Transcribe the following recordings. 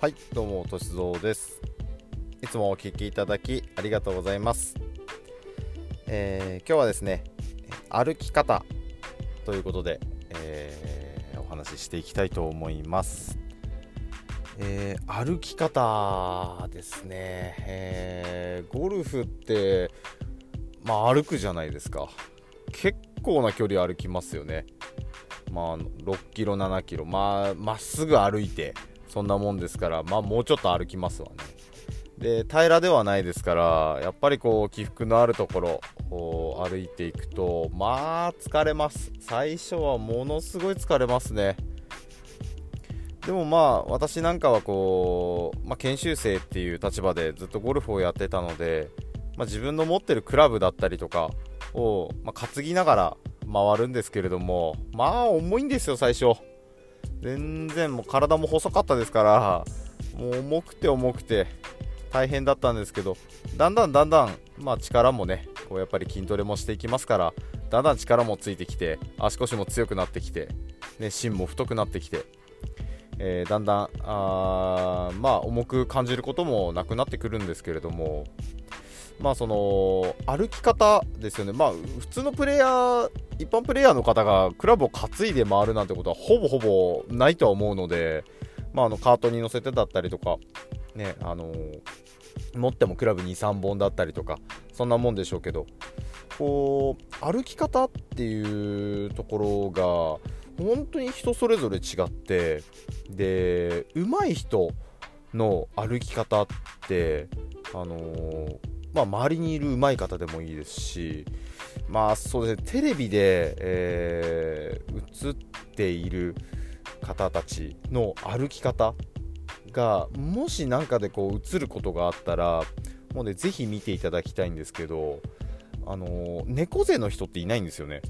はいどうもとしぞうです。いつもお聴きいただきありがとうございます、えー、今日はですね歩き方ということで、えー、お話ししていきたいと思います。えー、歩き方ですね、えー、ゴルフってまあ歩くじゃないですか。結構な距離歩きますよね。まあ6キロ7キロ。まあまっすぐ歩いてそんなもんですから、まあ、もうちょっと歩きますわね。で平らではないですからやっぱりこう起伏のあるところを歩いていくとまあ疲れます。最初はものすごい疲れますね。でもまあ私なんかはこう、まあ、研修生っていう立場でずっとゴルフをやってたので、まあ、自分の持ってるクラブだったりとかを、まあ、担ぎながら回るんですけれどもまあ重いんですよ最初。全然もう体も細かったですからもう重くて重くて大変だったんですけどだんだんだんだん、まあ、力もねこうやっぱり筋トレもしていきますからだんだん力もついてきて足腰も強くなってきて、ね、芯も太くなってきて、えー、だんだんあまあ重く感じることもなくなってくるんですけれどもまあその歩き方ですよね、まあ、普通のプレイヤー、一般プレイヤーの方がクラブを担いで回るなんてことはほぼほぼないとは思うので、まあ、あのカートに乗せてだったりとか、ねあの持ってもクラブ2、3本だったりとか、そんなもんでしょうけど、こう歩き方っていうところが、本当に人それぞれ違って、で、上手い人の歩き方って、あのーまあ、周りにいる上手い方でもいいですし、まあそうですね、テレビで、えー、映っている方たちの歩き方がもし何かでこう映ることがあったらもうねぜひ見ていただきたいんですけどあのー、猫背の人っていないんですよね。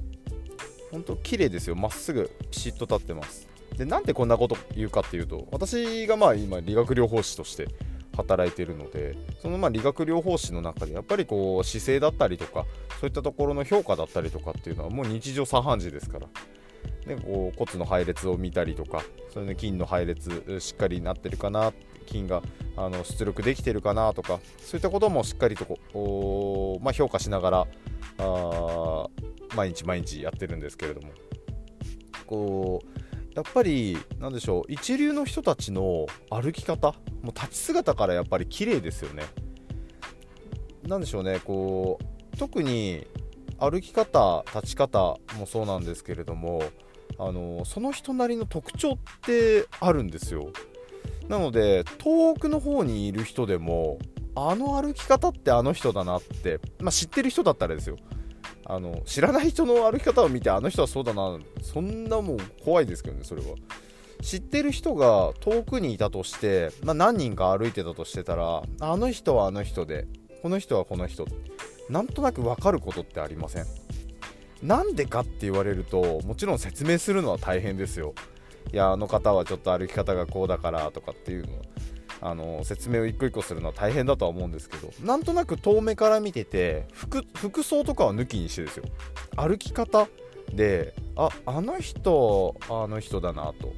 本当綺麗ですよ。まっすぐピシッと立ってます。でなんでこんなこと言うかっていうと私がまあ今理学療法士として働いてるのでそのまあ理学療法士の中でやっぱりこう姿勢だったりとかそういったところの評価だったりとかっていうのはもう日常茶飯事ですから。でこう骨の配列を見たりとかそれで筋の配列しっかりなってるかな筋があの出力できてるかなとかそういったこともしっかりとこう、まあ、評価しながらあ毎日毎日やってるんですけれども。こうやっぱりなんでしょう一流の人たちの歩き方もう立ち姿からやっぱり綺麗ですよね。なんでしょうねこう特に歩き方立ち方もそうなんですけれどもあのその人なりの特徴ってあるんですよ。なので遠くの方にいる人でもあの歩き方ってあの人だなって、まあ、知ってる人だったらですよ。あの知らない人の歩き方を見てあの人はそうだなそんなもう怖いですけどねそれは。知ってる人が遠くにいたとして、まあ、何人か歩いてたとしてたらあの人はあの人でこの人はこの人なんとなく分かることってありません？なんでかって言われるともちろん説明するのは大変ですよ。いやあの方はちょっと歩き方がこうだからとかっていうのは。あの説明を一個一個するのは大変だとは思うんですけどなんとなく遠目から見てて服服装とかは抜きにしてですよ。歩き方でああの人あの人だなと、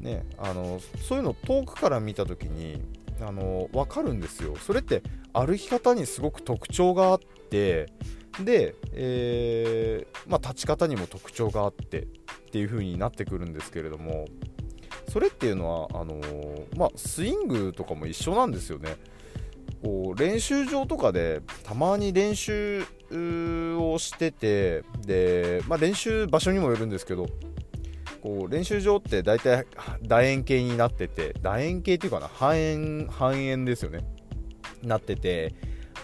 ね、あのそういうの遠くから見た時にあの分かるんですよ。それって歩き方にすごく特徴があってで、えー、まあ、立ち方にも特徴があってっていう風になってくるんですけれどもそれっていうのはあのー、まあ、スイングとかも一緒なんですよね。こう練習場とかでたまに練習をしててで、まあ、練習場所にもよるんですけどこう練習場って大体楕円形になってて楕円形っていうかな半円半円ですよねなってて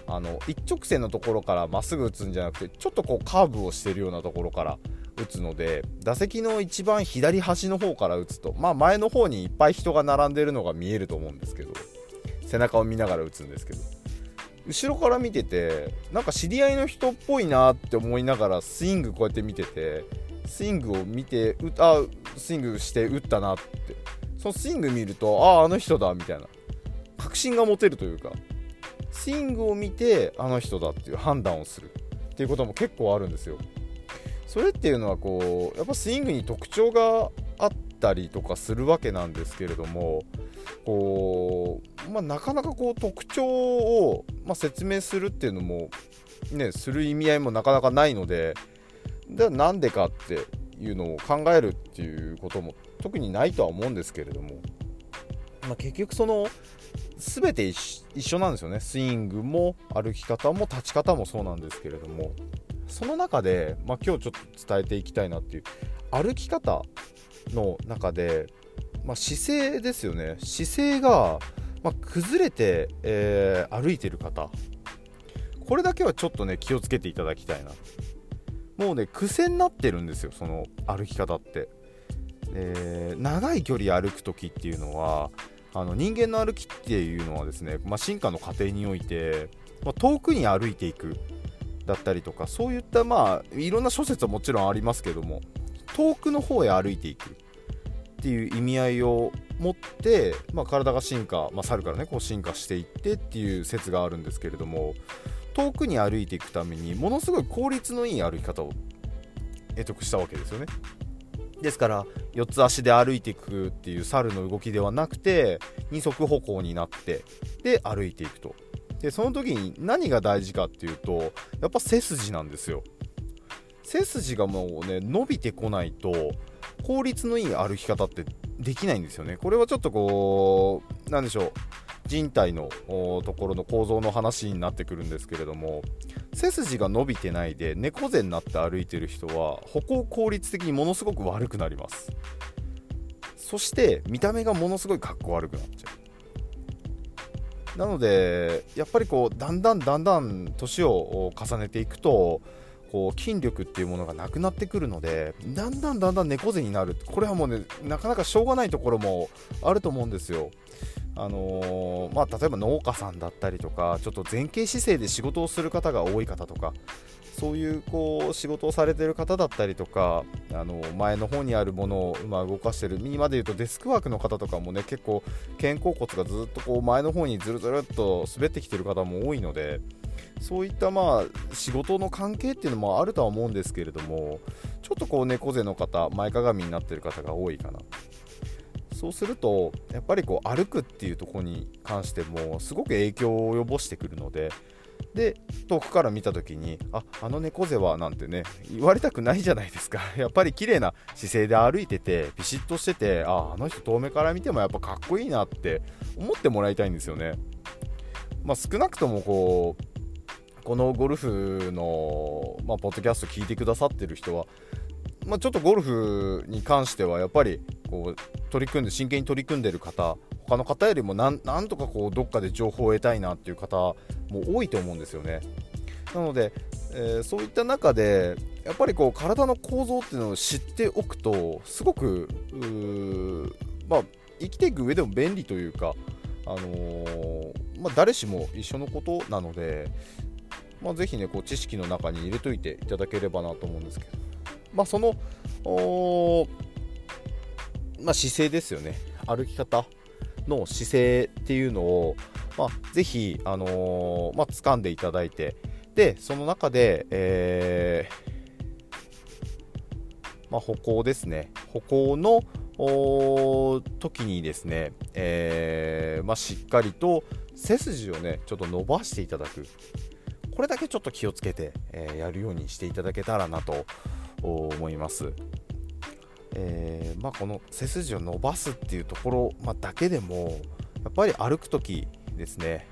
あの一直線のところからまっすぐ打つんじゃなくてちょっとこうカーブをしてるようなところから打つので打席の一番左端の方から打つと、まあ、前の方にいっぱい人が並んでるのが見えると思うんですけど背中を見ながら打つんですけど。後ろから見ててなんか知り合いの人っぽいなって思いながらスイングこうやって見ててスイングを見てあスイングして打ったなって。そのスイング見るとあああの人だみたいな。確信が持てるというかスイングを見てあの人だっていう判断をするっていうことも結構あるんですよ。それっていうのはこうやっぱスイングに特徴があったりとかするわけなんですけれどもこう、まあ、なかなかこう特徴を、まあ、説明するっていうのも、ね、する意味合いもなかなかないのでではなんでかっていうのを考えるっていうことも特にないとは思うんですけれども、まあ、結局その全て一緒なんですよね。スイングも歩き方も立ち方もそうなんですけれどもその中で、まあ、今日ちょっと伝えていきたいなっていう歩き方の中で、まあ、姿勢ですよね。姿勢が、まあ、崩れて、えー、歩いてる方。これだけはちょっとね気をつけていただきたいな。もうね癖になってるんですよその歩き方って、えー、長い距離歩く時っていうのはあの人間の歩きっていうのはですね、まあ、進化の過程において、まあ、遠くに歩いていく。だったりとかそういったまあいろんな諸説はもちろんありますけども遠くの方へ歩いていくっていう意味合いを持って、まあ、体が進化、まあ、猿からねこう進化していってっていう説があるんですけれども遠くに歩いていくためにものすごい効率のいい歩き方を得得したわけですよね。ですから4つ足で歩いていくっていう猿の動きではなくて二足歩行になってで歩いていくと。でその時に何が大事かっていうとやっぱ背筋なんですよ。背筋がもうね伸びてこないと効率のいい歩き方ってできないんですよね。これはちょっとこうなんでしょう。人体のところの構造の話になってくるんですけれども背筋が伸びてないで猫背になって歩いてる人は歩行効率的にものすごく悪くなります。そして見た目がものすごいかっこ悪くなっちゃう。なのでやっぱりこうだんだんだんだん年を重ねていくとこう筋力っていうものがなくなってくるのでだんだんだんだん猫背になる。これはもうねなかなかしょうがないところもあると思うんですよ。あのー、まあ、例えば農家さんだったりとかちょっと前傾姿勢で仕事をする方が多い方とかそういうこう仕事をされてる方だったりとかあの前の方にあるものをま動かしてる今で言うとデスクワークの方とかもね結構肩甲骨がずっとこう前の方にずるずるっと滑ってきてる方も多いのでそういったまあ仕事の関係っていうのもあるとは思うんですけれどもちょっとこう猫背の方前かがみになってる方が多いかな。そうするとやっぱりこう歩くっていうところに関してもすごく影響を及ぼしてくるのでで遠くから見た時にああの猫背はなんてね言われたくないじゃないですか。やっぱり綺麗な姿勢で歩いててビシッとしててあああの人遠目から見てもやっぱかっこいいなって思ってもらいたいんですよね。まあ、少なくともこうこのゴルフの、まあ、ポッドキャスト聞いてくださってる人はまあ、ちょっとゴルフに関してはやっぱりこう取り組んで真剣に取り組んでる方他の方よりもなんとかこうどっかで情報を得たいなっていう方も多いと思うんですよね。なので、えー、そういった中でやっぱりこう体の構造っていうのを知っておくとすごくまあ、生きていく上でも便利というか、あのー、まあ、誰しも一緒のことなので、まあ、ぜひねこう知識の中に入れといていただければなと思うんですけど。まあ、その、まあ、姿勢ですよね。歩き方の姿勢っていうのを、まあ、ぜひ、あのー、まあ、掴んでいただいて。でその中で、えー、まあ、歩行ですね。歩行の時にですね、えー、まあ、しっかりと背筋をねちょっと伸ばしていただく。これだけちょっと気をつけて、えー、やるようにしていただけたらなと思います。えー、まあ、この背筋を伸ばすっていうところ、まあ、だけでもやっぱり歩く時ですね。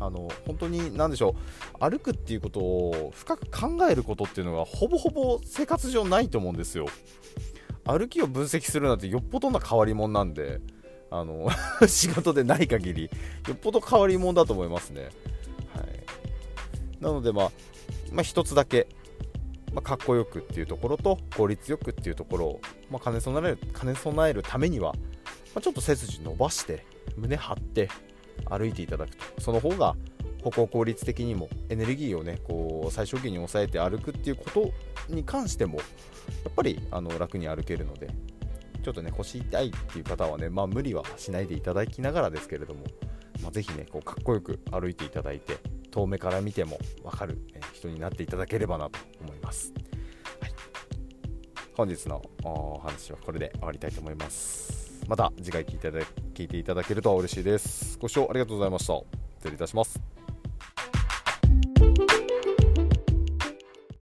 あの本当に何でしょう。歩くっていうことを深く考えることっていうのがほぼほぼ生活上ないと思うんですよ。歩きを分析するなんてよっぽどな変わり者なんであの 仕事でない限りよっぽど変わり者だと思いますね、はい、なのでまあ、まあ、一つだけまあ、かっこよくっていうところと効率よくっていうところを、まあ、兼ね備える兼ね備えるためには、まあ、ちょっと背筋伸ばして胸張って歩いていただくと。その方が歩行効率的にもエネルギーをねこう最小限に抑えて歩くっていうことに関してもやっぱりあの楽に歩けるのでちょっとね腰痛いっていう方はね、まあ、無理はしないでいただきながらですけれども、まあ、ぜひねこうかっこよく歩いていただいて遠目から見ても分かる人になっていただければなと思います。はい、本日のお話はこれで終わりたいと思います。また次回聞いていただ聞いていただけると嬉しいですご視聴ありがとうございました失礼いたします